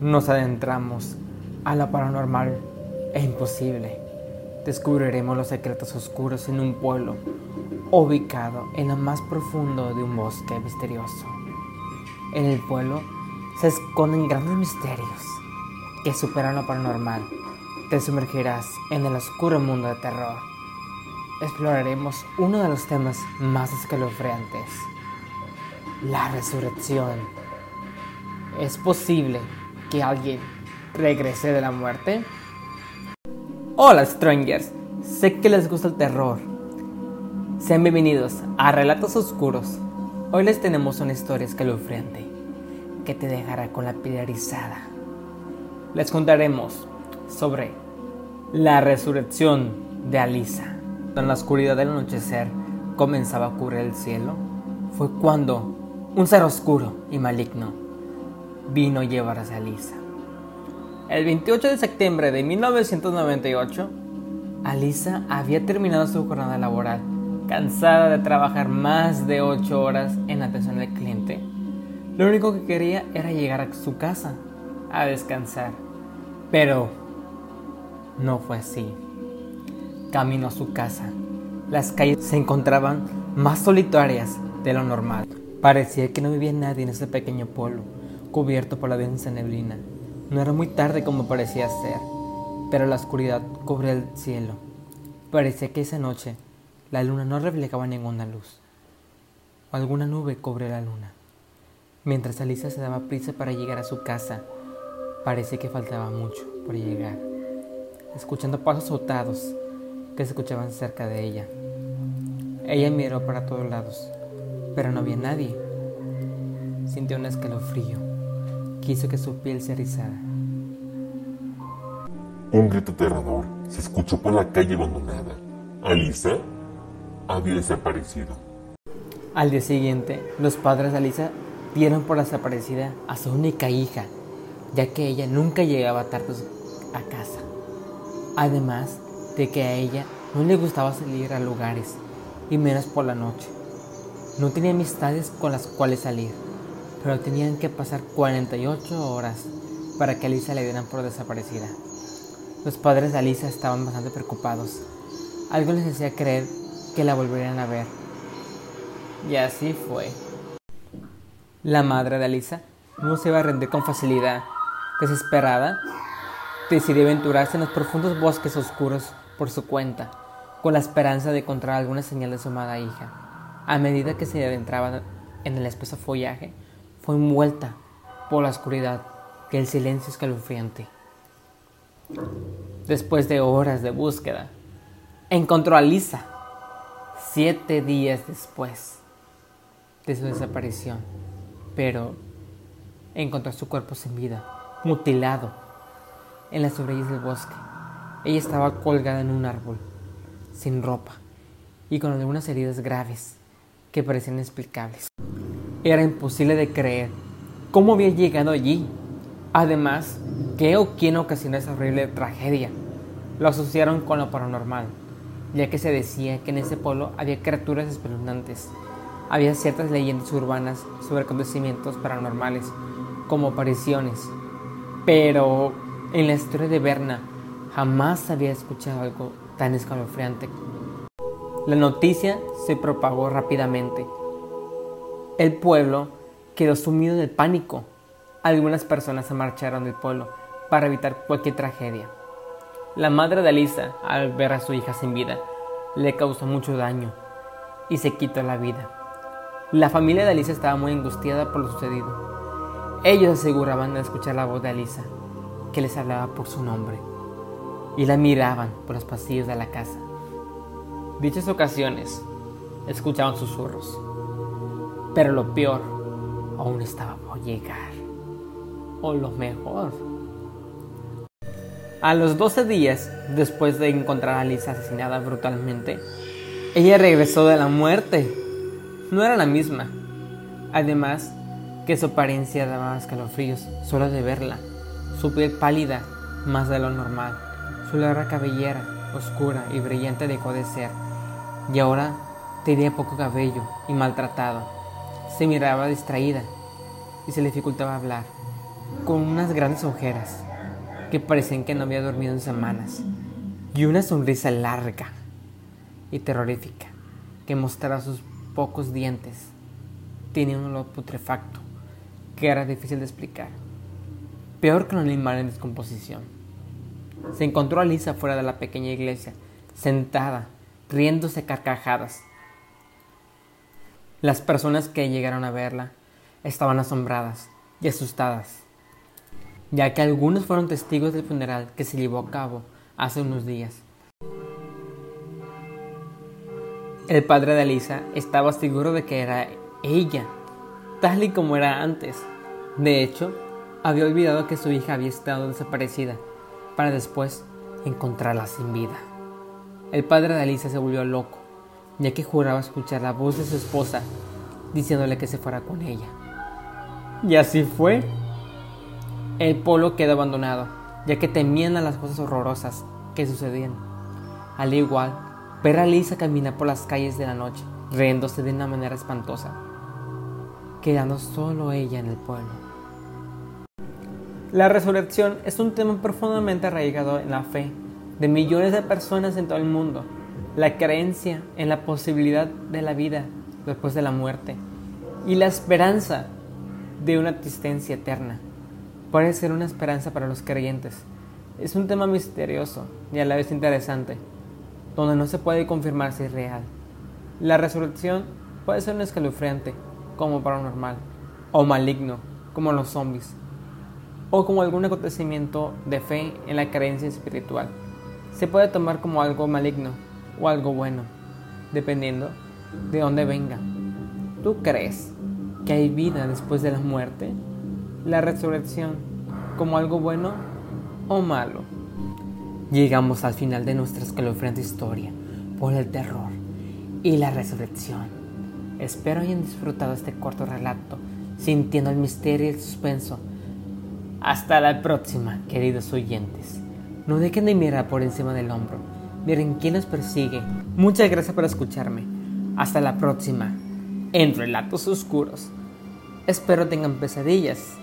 nos adentramos a lo paranormal e imposible. Descubriremos los secretos oscuros en un pueblo ubicado en lo más profundo de un bosque misterioso. En el pueblo se esconden grandes misterios que superan lo paranormal. Te sumergirás en el oscuro mundo de terror. Exploraremos uno de los temas más escalofriantes, la resurrección. ¿Es posible que alguien regrese de la muerte? Hola strangers, sé que les gusta el terror. Sean bienvenidos a Relatos Oscuros. Hoy les tenemos una historia escalofriante que te dejará con la piel erizada. Les contaremos sobre la resurrección de Alisa. En la oscuridad del anochecer comenzaba a cubrir el cielo. Fue cuando un ser oscuro y maligno vino a llevarse a Alisa. El 28 de septiembre de 1998, Alisa había terminado su jornada laboral, cansada de trabajar más de 8 horas en atención al cliente. Lo único que quería era llegar a su casa a descansar. Pero no fue así. Camino a su casa. Las calles se encontraban más solitarias de lo normal. Parecía que no vivía nadie en ese pequeño pueblo, cubierto por la densa neblina. No era muy tarde como parecía ser, pero la oscuridad cubría el cielo. Parecía que esa noche la luna no reflejaba ninguna luz. O alguna nube cubría la luna. Mientras Alisa se daba prisa para llegar a su casa, parecía que faltaba mucho por llegar, escuchando pasos azotados que se escuchaban cerca de ella. Ella miró para todos lados, pero no había nadie. Sintió un escalofrío quiso que su piel se erizara. Un grito aterrador se escuchó por la calle abandonada. Alisa había desaparecido. Al día siguiente, los padres de Alisa dieron por desaparecida a su única hija, ya que ella nunca llegaba tarde a casa. Además de que a ella no le gustaba salir a lugares, y menos por la noche. No tenía amistades con las cuales salir pero tenían que pasar 48 horas para que Alisa le dieran por desaparecida. Los padres de Alisa estaban bastante preocupados. Algo les hacía creer que la volverían a ver. Y así fue. La madre de Alisa no se iba a rendir con facilidad. Desesperada, decidió aventurarse en los profundos bosques oscuros por su cuenta, con la esperanza de encontrar alguna señal de su amada hija. A medida que se adentraba en el espeso follaje, fue envuelta por la oscuridad y el silencio escalofriante. Después de horas de búsqueda, encontró a Lisa siete días después de su desaparición, pero encontró su cuerpo sin vida, mutilado, en las orillas del bosque. Ella estaba colgada en un árbol, sin ropa y con algunas heridas graves que parecían inexplicables. Era imposible de creer cómo había llegado allí. Además, ¿qué o quién ocasionó esa horrible tragedia? Lo asociaron con lo paranormal, ya que se decía que en ese pueblo había criaturas espeluznantes. Había ciertas leyendas urbanas sobre acontecimientos paranormales, como apariciones. Pero en la historia de Berna jamás había escuchado algo tan escalofriante. La noticia se propagó rápidamente el pueblo quedó sumido en el pánico. Algunas personas se marcharon del pueblo para evitar cualquier tragedia. La madre de Alisa, al ver a su hija sin vida, le causó mucho daño y se quitó la vida. La familia de Alisa estaba muy angustiada por lo sucedido. Ellos aseguraban de escuchar la voz de Alisa, que les hablaba por su nombre, y la miraban por los pasillos de la casa. Dichas ocasiones, escuchaban susurros pero lo peor aún estaba por llegar. O lo mejor. A los 12 días después de encontrar a Lisa asesinada brutalmente, ella regresó de la muerte. No era la misma. Además, que su apariencia daba escalofríos solo de verla. Su piel pálida, más de lo normal. Su larga cabellera, oscura y brillante dejó de ser. Y ahora tenía poco cabello y maltratado se miraba distraída y se le dificultaba hablar. con unas grandes ojeras que parecían que no había dormido en semanas y una sonrisa larga y terrorífica que mostraba sus pocos dientes. Tenía un olor putrefacto que era difícil de explicar, peor que un animal en descomposición. Se encontró a Lisa fuera de la pequeña iglesia, sentada, riéndose carcajadas. Las personas que llegaron a verla estaban asombradas y asustadas, ya que algunos fueron testigos del funeral que se llevó a cabo hace unos días. El padre de Lisa estaba seguro de que era ella, tal y como era antes. De hecho, había olvidado que su hija había estado desaparecida, para después encontrarla sin vida. El padre de Alisa se volvió loco, ya que juraba escuchar la voz de su esposa diciéndole que se fuera con ella. Y así fue. El pueblo quedó abandonado, ya que temían a las cosas horrorosas que sucedían. Al igual, ver a Lisa caminar por las calles de la noche, riéndose de una manera espantosa, quedando solo ella en el pueblo. La resurrección es un tema profundamente arraigado en la fe de millones de personas en todo el mundo, la creencia en la posibilidad de la vida después de la muerte y la esperanza de una existencia eterna. Puede ser una esperanza para los creyentes. Es un tema misterioso y a la vez interesante, donde no se puede confirmar si es real. La resurrección puede ser un escalofriante, como paranormal, o maligno, como los zombies, o como algún acontecimiento de fe en la creencia espiritual se puede tomar como algo maligno o algo bueno, dependiendo de dónde venga. ¿Tú crees que hay vida después de la muerte? La resurrección como algo bueno o malo. Llegamos al final de nuestra escalofriante historia por el terror y la resurrección. Espero hayan disfrutado este corto relato, sintiendo el misterio y el suspenso. Hasta la próxima, queridos oyentes. No dejen de mirar por encima del hombro. Miren quién nos persigue. Muchas gracias por escucharme. Hasta la próxima. En Relatos Oscuros. Espero tengan pesadillas